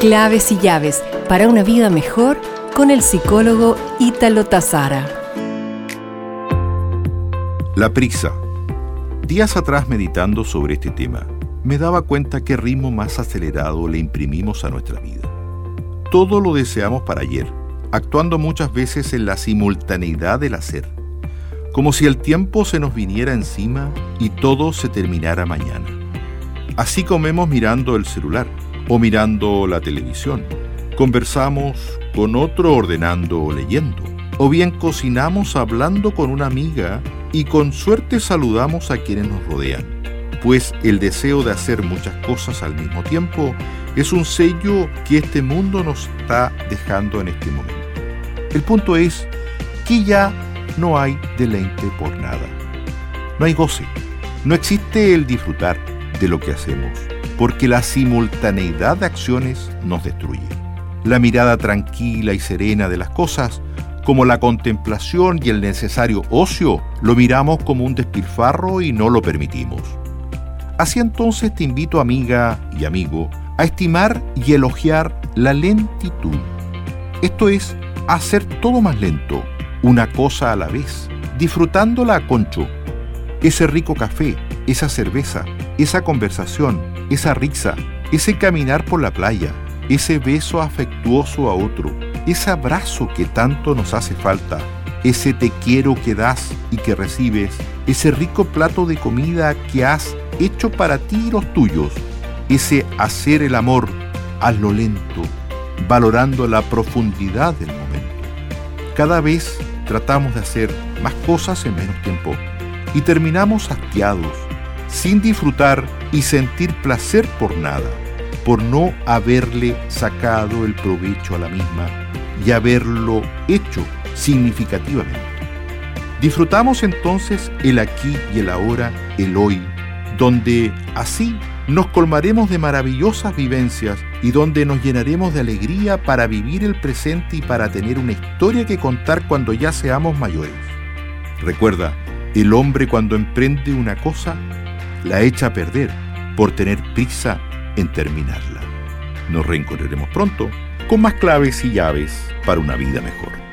Claves y llaves para una vida mejor con el psicólogo Ítalo Tazara. La prisa. Días atrás meditando sobre este tema, me daba cuenta qué ritmo más acelerado le imprimimos a nuestra vida. Todo lo deseamos para ayer, actuando muchas veces en la simultaneidad del hacer, como si el tiempo se nos viniera encima y todo se terminara mañana. Así comemos mirando el celular o mirando la televisión. Conversamos con otro ordenando o leyendo. O bien cocinamos hablando con una amiga y con suerte saludamos a quienes nos rodean. Pues el deseo de hacer muchas cosas al mismo tiempo es un sello que este mundo nos está dejando en este momento. El punto es que ya no hay deleite por nada. No hay goce. No existe el disfrutar de lo que hacemos porque la simultaneidad de acciones nos destruye. La mirada tranquila y serena de las cosas, como la contemplación y el necesario ocio, lo miramos como un despilfarro y no lo permitimos. Así entonces te invito, amiga y amigo, a estimar y elogiar la lentitud. Esto es hacer todo más lento, una cosa a la vez, disfrutándola a concho. Ese rico café, esa cerveza, esa conversación, esa risa, ese caminar por la playa, ese beso afectuoso a otro, ese abrazo que tanto nos hace falta, ese te quiero que das y que recibes, ese rico plato de comida que has hecho para ti y los tuyos, ese hacer el amor, lo lento, valorando la profundidad del momento. Cada vez tratamos de hacer más cosas en menos tiempo y terminamos hastiados, sin disfrutar y sentir placer por nada, por no haberle sacado el provecho a la misma y haberlo hecho significativamente. Disfrutamos entonces el aquí y el ahora, el hoy, donde así nos colmaremos de maravillosas vivencias y donde nos llenaremos de alegría para vivir el presente y para tener una historia que contar cuando ya seamos mayores. Recuerda, el hombre cuando emprende una cosa la echa a perder por tener prisa en terminarla. Nos reencontraremos pronto con más claves y llaves para una vida mejor.